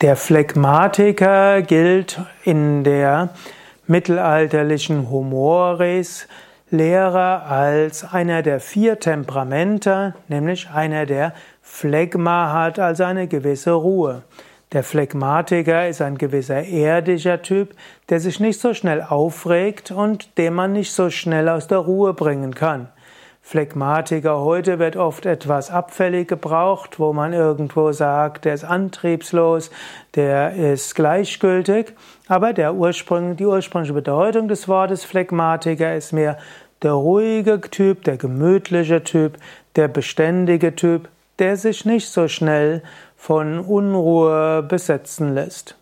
Der Phlegmatiker gilt in der mittelalterlichen Humores Lehre als einer der vier Temperamente, nämlich einer, der Phlegma hat, also eine gewisse Ruhe. Der Phlegmatiker ist ein gewisser erdischer Typ, der sich nicht so schnell aufregt und den man nicht so schnell aus der Ruhe bringen kann. Phlegmatiker heute wird oft etwas abfällig gebraucht, wo man irgendwo sagt, der ist antriebslos, der ist gleichgültig, aber der Ursprung, die ursprüngliche Bedeutung des Wortes Phlegmatiker ist mehr der ruhige Typ, der gemütliche Typ, der beständige Typ, der sich nicht so schnell von Unruhe besetzen lässt.